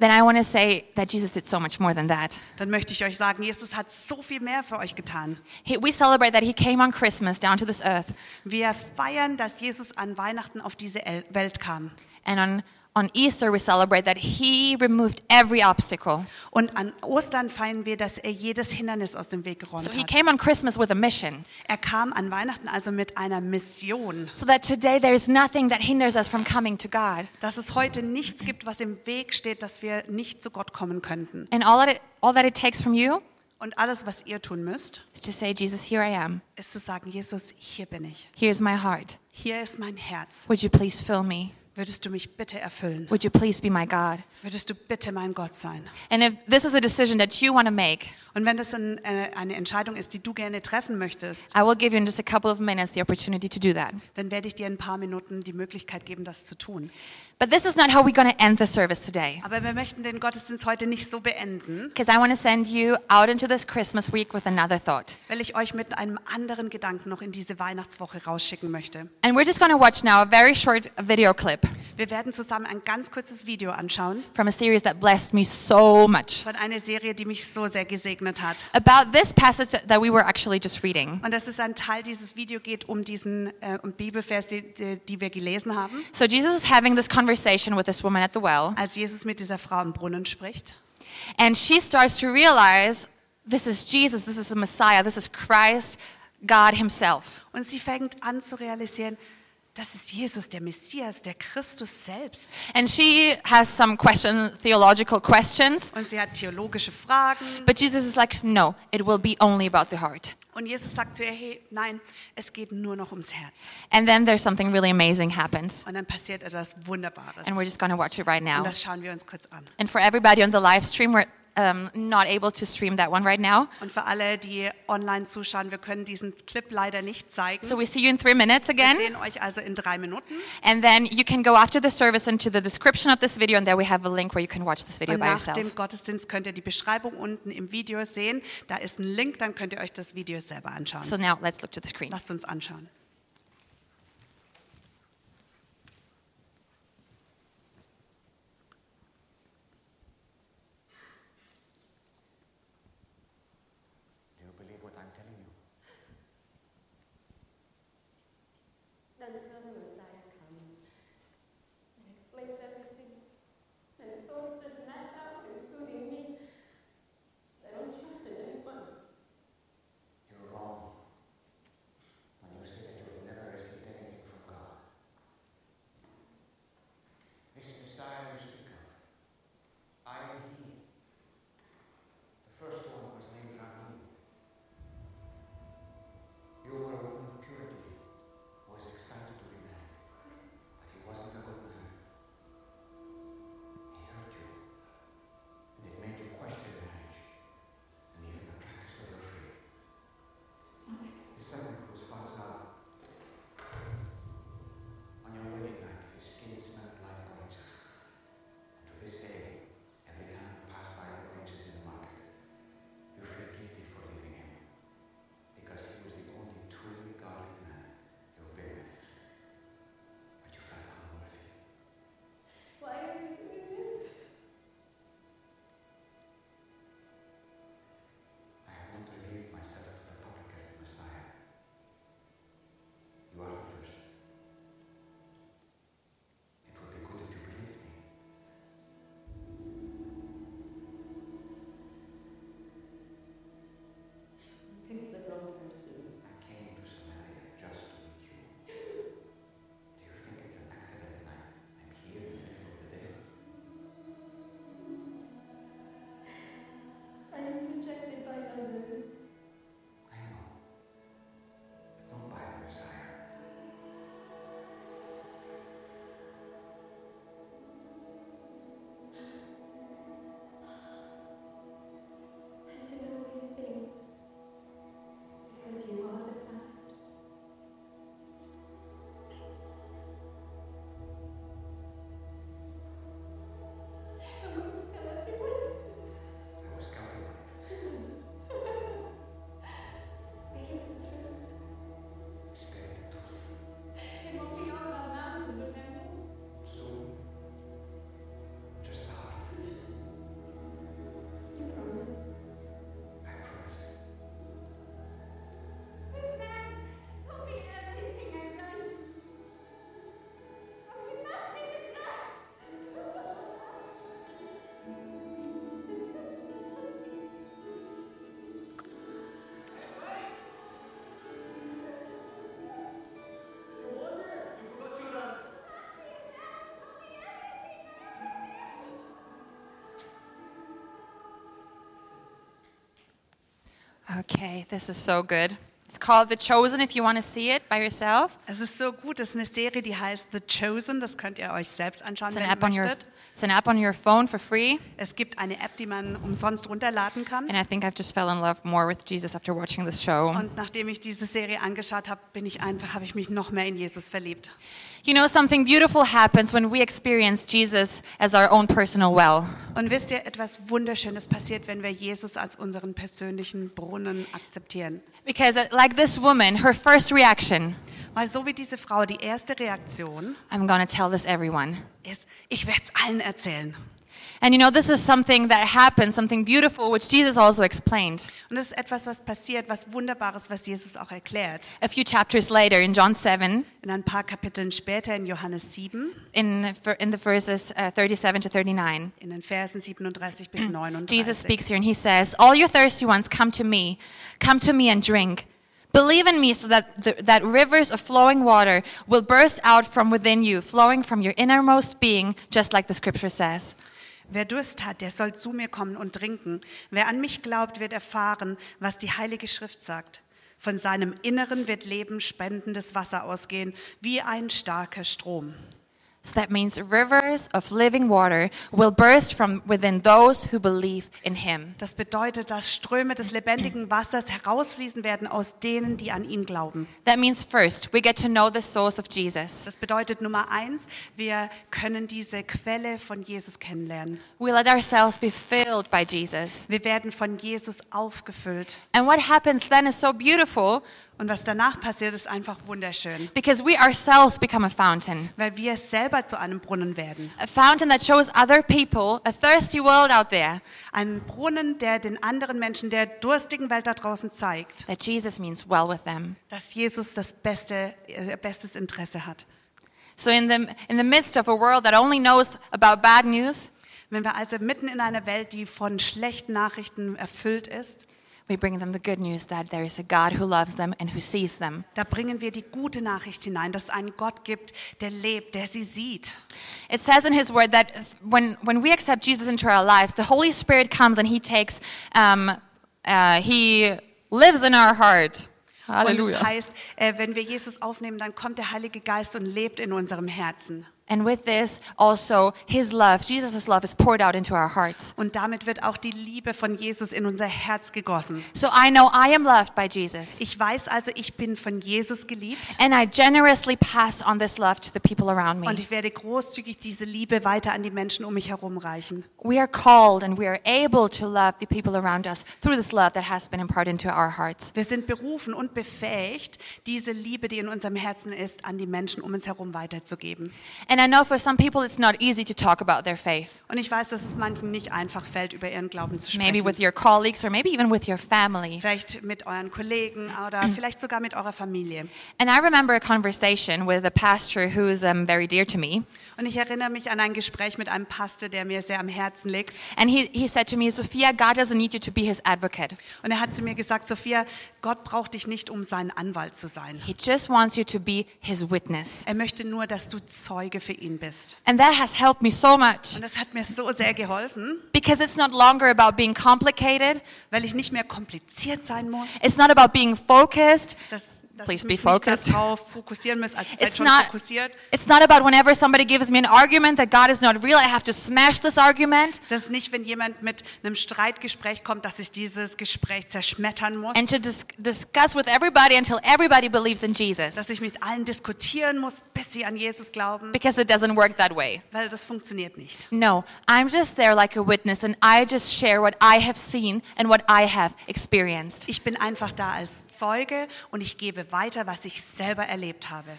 Then I want to say that Jesus did so much more than that. Dann möchte ich euch sagen, Jesus hat so viel mehr für euch getan. He, we celebrate that he came on Christmas down to this earth, Wir feiern, dass Jesus an Weihnachten auf diese El- Welt kam. and on, on Easter we celebrate that he removed every obstacle. Und an Ostern feiern wir, dass er jedes Hindernis aus dem Weg geräumt So he hat. came on Christmas with a mission, Er kam an Weihnachten also mit einer Mission, so that today there is nothing that hinders us from coming to God. dass es heute nichts gibt, was im Weg steht, dass wir nicht zu Gott kommen könnten. And all that it, all that it takes from you Und alles, was ihr tun müsst, is to say, Jesus, here I am. ist zu sagen, Jesus, hier bin ich. Here's my heart. Hier ist mein Herz. Would you please fill me? Würdest du mich bitte erfüllen? Would you please be my God? Würdest du bitte mein Gott sein? And if this is a decision that you want to make, Und wenn das ein, äh, eine Entscheidung ist, die du gerne treffen möchtest, I will give you in just a couple of minutes the opportunity to do that. dann werde ich dir in ein paar Minuten die Möglichkeit geben, das zu tun. But this is not how we're going to end the service today. Aber wir möchten den Gottesdienst heute nicht so beenden, Because I want to send you out into this Christmas week with another thought. weil ich euch mit einem anderen Gedanken noch in diese Weihnachtswoche rausschicken möchte. And we're just going to watch now a very short video clip Wir werden zusammen ein ganz kurzes Video anschauen from a series that blessed me so much von einer Serie, die mich so sehr gesegnet hat. about this passage that we were actually just reading. Und das ist ein Teil dieses Video geht um diesen äh, um Bibelvers, die, die wir gelesen haben, So Jesus is having this conversation with this woman at the well, als Jesus mit dieser Frau am Brunnen spricht. and she starts to realize this is Jesus, this is the Messiah, this is Christ, God Himself. Und sie fängt an zu realisieren, das ist Jesus, der Messias, der Christus selbst. And she has some question, theological questions, Und sie hat theologische Fragen. but Jesus is like, no, it will be only about the heart. Und Jesus sagt zu ihr, hey, nein, es geht nur noch ums Herz. And then there's something really amazing happens. Und dann passiert etwas Wunderbares. And we're just going to watch it right Und now. das schauen wir uns kurz an. And for everybody on the live stream, we're um, not able to stream that one right now. Und für alle, die online zuschauen, wir können diesen Clip leider nicht zeigen. So we see you in three minutes wir again. sehen euch also in drei Minuten. And then you can go after the service into the description of this video, and there we have a link where you can watch this video Und by nach dem yourself. Gottesdienst könnt ihr die Beschreibung unten im Video sehen. Da ist ein Link, dann könnt ihr euch das Video selber anschauen. So now let's look to the screen. Lasst uns anschauen. Okay, this is so good. It's called The Chosen if you want to see it by yourself. Es ist so gut, es ist eine Serie, die heißt The Chosen. Das könnt ihr euch selbst anschauen, It's wenn an ihr app on your möchtet. it's an app on your phone for free. Es gibt eine App, die man umsonst runterladen kann. And I think I've just fell in love more with Jesus after watching this show. Und nachdem ich diese Serie angeschaut habe, bin ich einfach, habe ich mich noch mehr in Jesus verliebt. You know, something beautiful happens when we experience Jesus as our own personal well. Und wisst ihr, etwas Wunderschönes passiert, wenn wir Jesus als unseren persönlichen Brunnen akzeptieren. Because, uh, like this woman, her first reaction, Weil so wie diese Frau, die erste Reaktion I'm going to tell this everyone. ist, ich werde es allen erzählen. And you know, this is something that happens, something beautiful, which Jesus also explained. Und das ist etwas, was passiert, was Wunderbares, was Jesus auch erklärt. A few chapters later, in John 7, In ein paar Kapiteln später in Johannes 7, in, in the verses uh, 37 to 39, in den Versen 37 bis 39. Jesus speaks here and he says, All you thirsty ones, come to me. Come to me and drink. Believe in me so that, the, that rivers of flowing water will burst out from within you, flowing from your innermost being, just like the scripture says. Wer Durst hat, der soll zu mir kommen und trinken. Wer an mich glaubt, wird erfahren, was die Heilige Schrift sagt. Von seinem Inneren wird Leben spendendes Wasser ausgehen, wie ein starker Strom. So that means rivers of living water will burst from within those who believe in him. Das bedeutet, dass Ströme des lebendigen Wassers herausfließen werden aus denen, die an ihn glauben. That means first, we get to know the source of Jesus. Das bedeutet Nummer eins, wir können diese Quelle von Jesus kennenlernen. We let ourselves be filled by Jesus. Wir werden von Jesus aufgefüllt. And what happens then is so beautiful Und was danach passiert, ist einfach wunderschön, because we ourselves become a fountain. weil wir selber zu einem Brunnen werden. A fountain that shows other people, a thirsty world out there, Ein Brunnen, der den anderen Menschen, der durstigen Welt da draußen zeigt, that Jesus means well with them. dass Jesus das beste, äh, bestes Interesse hat. So in the in the midst of a world that only knows about bad news, Wenn wir also mitten in einer Welt, die von schlechten Nachrichten erfüllt ist, we bring them the good news that there is a God who loves them and who sees them. da bringen wir die gute Nachricht hinein, dass es einen Gott gibt, der lebt, der sie sieht. It says in His Word that when when we accept Jesus into our lives, the Holy Spirit comes and He takes, um, uh, He lives in our heart. Und es Hallelujah. heißt, äh, wenn wir Jesus aufnehmen, dann kommt der Heilige Geist und lebt in unserem Herzen. And with this, also His love, Jesus' love, is poured out into our hearts. Und damit wird auch die Liebe von Jesus in unser Herz gegossen. So I know I am loved by Jesus. Ich weiß also, ich bin von Jesus geliebt And I generously pass on this love to the people around und me. ich werde großzügig diese Liebe weiter an die Menschen um mich herum reichen. We are called and we are able to love the people around us through this love that has been imparted into our hearts. Wir sind berufen und befähigt, diese Liebe, die in unserem Herzen ist, an die Menschen um uns herum weiterzugeben. And I know for some people it's not easy to talk about their faith. Und ich weiß, dass es manchen nicht einfach fällt, über ihren Glauben zu Maybe with sprechen. your colleagues or maybe even with your family. Vielleicht mit euren Kollegen oder vielleicht sogar mit eurer Familie. And I remember a conversation with a pastor who's um, very dear to me. Und ich erinnere mich an ein Gespräch mit einem Pastor, der mir sehr am Herzen liegt. And he, he said to me, Sophia, God doesn't need you to be his advocate. Und er hat zu mir gesagt, Sophia, Gott braucht dich nicht, um sein Anwalt zu sein. He just wants you to be his witness. Er möchte nur, dass du Zeuge für ihn bist. And that has helped me so much Und das hat mir so sehr geholfen, because it's not longer about being complicated. weil ich nicht mehr kompliziert sein muss. It's not about being focused. Dass Please be focused. It's not, it's not about whenever somebody gives me an argument that God is not real, I have to smash this argument Dass nicht, wenn jemand mit einem Streitgespräch kommt, dass ich dieses Gespräch zerschmettern muss. and to dis- discuss with everybody until everybody believes in Jesus. Dass ich mit allen diskutieren muss, bis sie an Jesus glauben. Because it doesn't work that way. Weil das funktioniert nicht. No, I'm just there like a witness and I just share what I have seen and what I have experienced. Ich bin einfach da als Zeuge und ich gebe weiter, was ich selber erlebt habe.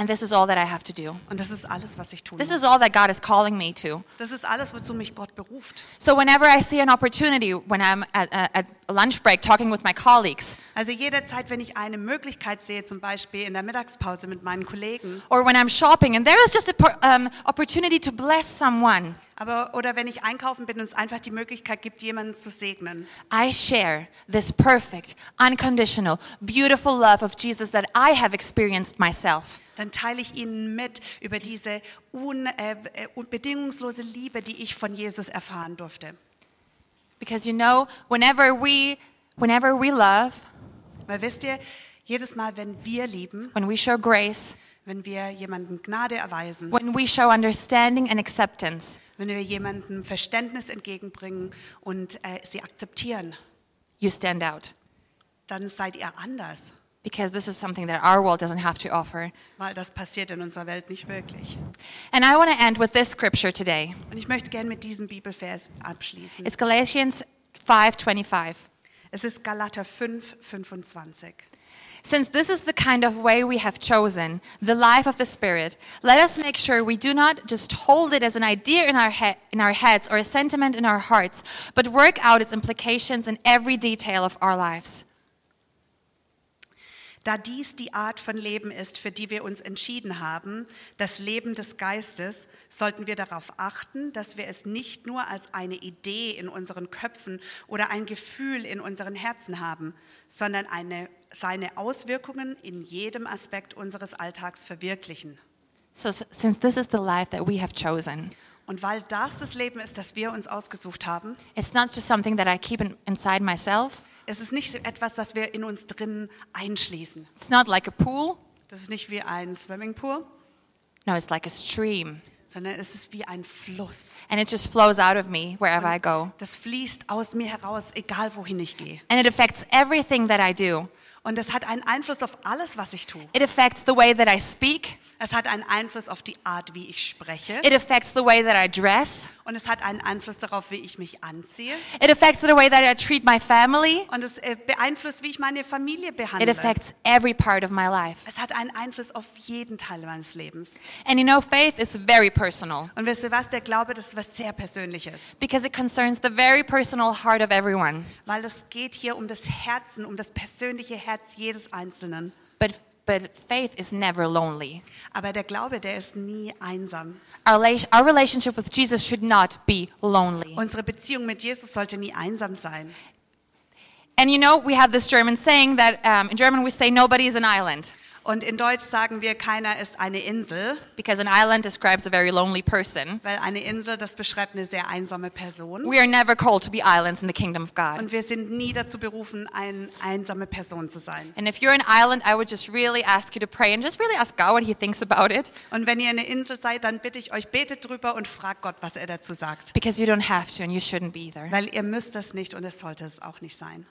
And this is all that I have to do. Und das ist alles, was ich tun This muss. is all that God is calling me to. Das ist alles, wozu mich Gott beruft. So whenever I see an opportunity when I'm at, at a lunch break talking with my colleagues, Also jederzeit, wenn ich eine Möglichkeit sehe, zum Beispiel in der Mittagspause mit meinen Kollegen, or when I'm shopping and there is just an um, opportunity to bless someone, aber oder wenn ich einkaufen bin und es einfach die Möglichkeit gibt, jemanden zu segnen, I share this perfect, unconditional, beautiful love of Jesus that I have experienced myself. Dann teile ich ihnen mit über diese un, äh, äh, bedingungslose Liebe, die ich von Jesus erfahren durfte. Because you know, whenever we whenever we love, Weil wisst ihr, jedes Mal, wenn wir lieben, when we show grace, wenn wir jemandem Gnade erweisen, when we show understanding and acceptance, wenn wir jemandem Verständnis entgegenbringen und äh, sie akzeptieren, you stand out. dann seid ihr anders, Because this is something that our world doesn't have to offer. weil das passiert in unserer Welt nicht wirklich. And I want to end with this scripture today. Und ich möchte gerne mit diesem Bibelvers abschließen. It's Galatians 5:25. Es ist Galater 5, 25. Since this is the kind of way we have chosen, the life of the Spirit, let us make sure we do not just hold it as an idea in our, in our heads or a sentiment in our hearts, but work out its implications in every detail of our lives. Da dies die Art von Leben ist, für die wir uns entschieden haben, das Leben des Geistes, sollten wir darauf achten, dass wir es nicht nur als eine Idee in unseren Köpfen oder ein Gefühl in unseren Herzen haben, sondern eine, seine Auswirkungen in jedem Aspekt unseres Alltags verwirklichen. So, since this is the life that we have chosen, Und weil das das Leben ist, das wir uns ausgesucht haben, it's not just something that I keep in, inside myself, es ist nicht etwas, das wir in uns drin einschließen. it's not like a pool, Das ist nicht wie ein Swimmingpool, no, it's like a stream. sondern es ist wie ein Fluss. And it just flows out of me wherever I go. Das fließt aus mir heraus, egal wohin ich gehe. And it affects everything that I do. Und es hat einen Einfluss auf alles, was ich tue. It affects the way that I speak. Es hat einen Einfluss auf die Art, wie ich spreche. It affects the way that I dress. Und es hat einen Einfluss darauf, wie ich mich anziehe. It affects the way that I treat my family. Und es äh, beeinflusst, wie ich meine Familie It behandle. affects every part of my life. Es hat einen Einfluss auf jeden Teil meines Lebens. And you know, faith is very personal Und wisst ihr was? Der Glaube, das ist was sehr Persönliches. because it concerns the very personal heart of everyone. Weil es geht hier um das Herzen, um das persönliche Herz jedes Einzelnen. But, but faith is never lonely. Aber der Glaube, der ist nie einsam. Our, our relationship with Jesus should not be lonely. Unsere Beziehung mit Jesus sollte nie einsam sein. And you know, we have this German saying that um, in German we say nobody is an island Und in Deutsch sagen wir, keiner ist eine Insel, because an island describes a very lonely person. weil eine Insel, das beschreibt eine sehr einsame Person. We are never called to be islands in the kingdom of God. Und wir sind nie dazu berufen, eine einsame Person zu sein. And if you're an island, I would just really ask you to pray and just really ask God what He thinks about it Und wenn ihr eine Insel seid, dann bitte ich euch, betet drüber und fragt Gott, was er dazu sagt. because you don't have to and you shouldn't be either. Weil ihr müsst das nicht und es sollte es auch nicht sein.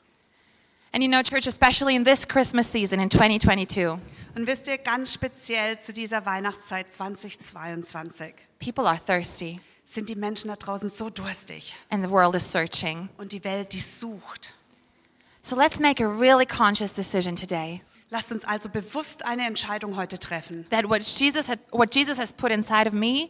And you know, church, especially in this Christmas season in 2022, Und wisst ihr, ganz speziell zu dieser Weihnachtszeit 2022 people are thirsty sind die Menschen da draußen so durstig and the world is searching. und die Welt, die sucht. So let's make a really conscious decision today Lasst uns also bewusst eine Entscheidung heute treffen, that what Jesus, had, what Jesus has put inside of me,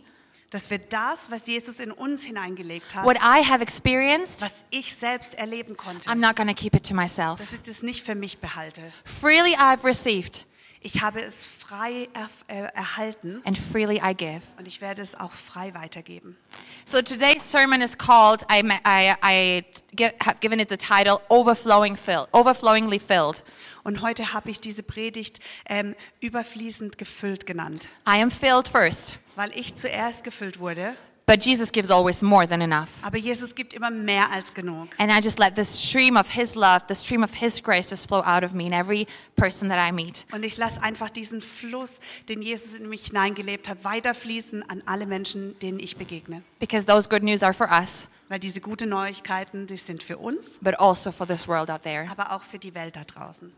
dass wir das, was Jesus in uns hineingelegt hat, what I have experienced, was ich selbst erleben konnte, I'm not going to keep it to dass myself. ich das nicht für mich behalte. Freely I've received Ich habe es frei erf- äh, erhalten and freely I give. und ich werde es auch frei weitergeben. So today's sermon is called, I, I, I gi- have given it the title, Overflowing Filled, Overflowingly Filled. Und heute habe ich diese Predigt ähm, überfließend gefüllt genannt, I am filled first, weil ich zuerst gefüllt wurde, but Jesus gives always more than enough. aber Jesus gibt immer mehr als genug. And I just let this stream of His love, the stream of His grace just flow out of me and every person that I meet. Und ich lasse einfach diesen Fluss, den Jesus in mich hineingelebt hat, weiterfließen an alle Menschen, denen ich begegne. Because those good news are for us, Weil diese guten Neuigkeiten, die sind für uns, but also for this world out there. aber auch für die Welt da draußen.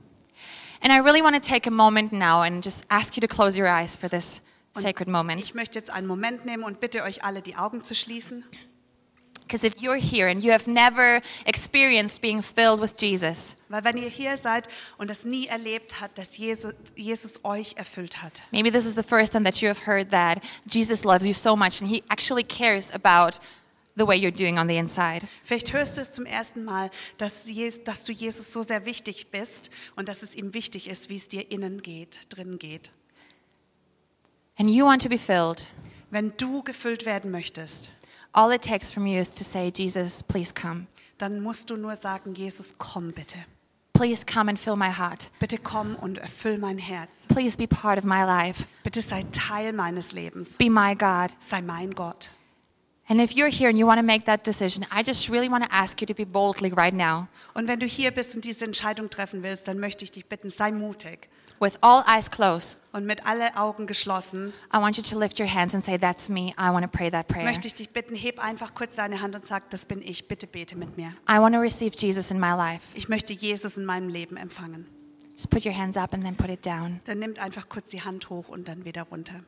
And I really want to take a moment now and just ask you to close your eyes for this sacred moment. Ich möchte jetzt einen Moment nehmen und bitte euch alle die Augen zu schließen. Because if you're here and you have never experienced being filled with Jesus, Weil wenn ihr hier seid und es nie erlebt habt, dass Jesus, Jesus euch erfüllt hat, maybe this is the first time that you have heard that Jesus loves you so much and he actually cares about the way you're doing on the inside. vielleicht hörst du es zum ersten Mal, dass, Jes- dass du Jesus so sehr wichtig bist und dass es ihm wichtig ist, wie es dir innen geht, drinnen geht. And you want to be filled. Wenn du gefüllt werden möchtest, All it takes from you is to say, Jesus, please come. dann musst du nur sagen, Jesus, komm bitte. Please come and fill my heart. Bitte komm und erfüll mein Herz. Please be part of my life. Bitte sei Teil meines Lebens. Be my God. Sei mein Gott. And if you're here and you want to make that decision, I just really want to ask you to be boldly right now, Und wenn du hier bist und diese Entscheidung treffen willst, dann möchte ich dich bitten, sei mutig. with all eyes closed. Und mit alle Augen geschlossen I want you to lift your hands and say, That's me. I want to pray that prayer. möchte ich dich bitten, heb einfach kurz deine Hand und sag, das bin ich. Bitte bete mit mir. I want to receive Jesus in my life. Ich möchte Jesus in meinem Leben empfangen. Just put your hands up and then put it down. Dann nimmt einfach kurz die Hand hoch und dann wieder runter.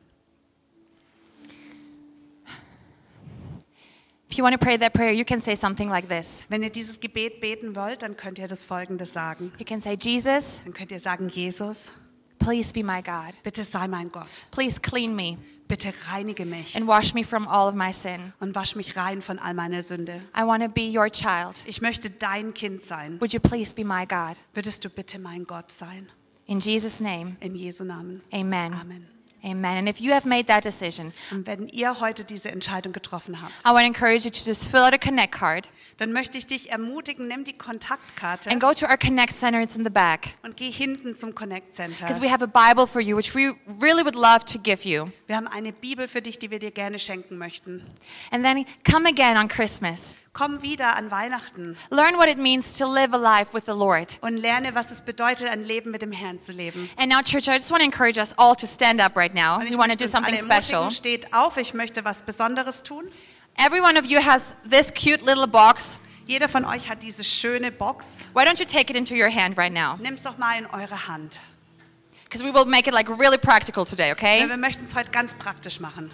If you want to pray that prayer, you can say something like this. Wenn ihr dieses Gebet beten wollt, dann könnt ihr das folgende sagen. You can say, Jesus, Dann könnt ihr sagen, Jesus, please be my God. bitte sei mein Gott. Please clean me Bitte reinige mich and wash me from all of my sin. und wasch mich rein von all meiner Sünde. I want to be your child. Ich möchte dein Kind sein. Would you please be my God? Würdest du bitte mein Gott sein? In Jesus' name, In Jesu Namen. amen. Amen. Amen. And if you have made that decision, Und wenn ihr heute diese Entscheidung getroffen habt, I want to encourage you to just fill out a Connect card dann möchte ich dich ermutigen, nimm die Kontaktkarte and go to our Connect Center. It's in the back. und geh hinten zum Connect Center. Because we have a Bible for you, which we really would love to give you. Wir haben eine Bibel für dich, die wir dir gerne schenken möchten. And then come again on Christmas. Komm wieder an Weihnachten Learn what it means to live a life with the Lord. und lerne, was es bedeutet, ein Leben mit dem Herrn zu leben. And now, church, I just want to encourage us all to stand up right now. We want to do something special. Steht auf, ich möchte was Besonderes tun. Every one of you has this cute little box. Jeder von euch hat diese schöne Box. Why don't you take it into your hand right now? Nimm's doch mal in eure Hand. Because we will make it like really practical today, Ja, okay? wir möchten es heute ganz praktisch machen.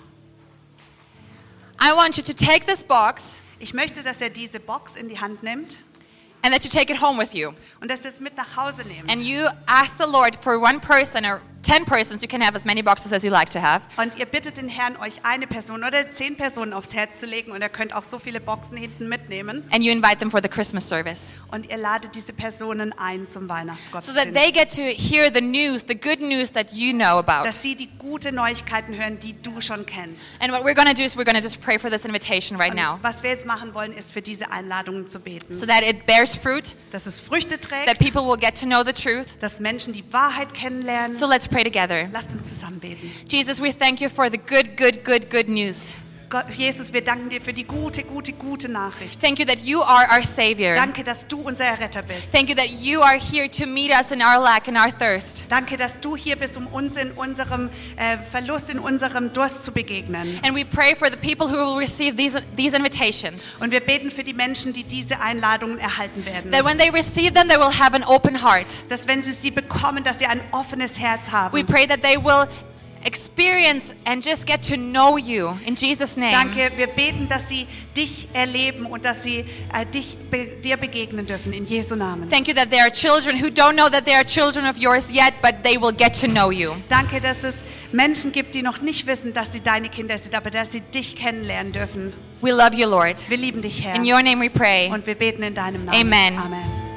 I want you to take this box Ich möchte, dass er diese Box in die Hand nimmt and that you take it home with you. und das jetzt mit nach Hause nehmt. And you ask the Lord for one person or 10 persons, you can have as many boxes as you like to have. Und ihr bittet den Herrn, euch eine Person oder zehn Personen aufs Herz zu legen und ihr könnt auch so viele Boxen hinten mitnehmen. And you invite them for the Christmas service. Und ihr ladet diese Personen ein zum So that Weihnachtsgottesdienst. they get to hear the news, the good news that you know about. dass sie die gute Neuigkeiten hören, die du schon kennst. And what we're going to do is we're going to just pray for this invitation right Und now was wir jetzt machen wollen, ist für diese Einladungen zu beten. so that it bears fruit, dass es Früchte that trägt, people will get to know the truth. dass Menschen die Wahrheit kennenlernen. So let's pray together. Zusammen beten. Jesus, we thank you for the good, good, good, good news. Gott, Jesus, wir danken dir für die gute, gute, gute Nachricht. Thank you that you are our Savior. Danke, dass du unser Erretter bist. Thank you that you are here to meet us in our lack and our thirst. Danke, dass du hier bist, um uns in unserem äh, Verlust, in unserem Durst zu begegnen. And we pray for the people who will receive these, these invitations. Und wir beten für die Menschen, die diese Einladungen erhalten werden. That when they receive them, they will have an open heart. Dass wenn sie sie bekommen, dass sie ein offenes Herz We haben. pray that they will experience and just get to know you in Jesus' name. Danke, wir beten, dass sie dich erleben und dass sie äh, dich be dir begegnen dürfen in Jesu Namen. Thank you that there are children who don't know that they are children of yours yet, but they will get to know you. Danke, dass es Menschen gibt, die noch nicht wissen, dass sie deine Kinder sind, aber dass sie dich kennenlernen dürfen. We love you, Lord. Wir lieben dich, Herr. In your name we pray. Und wir beten in deinem Namen. Amen. Amen.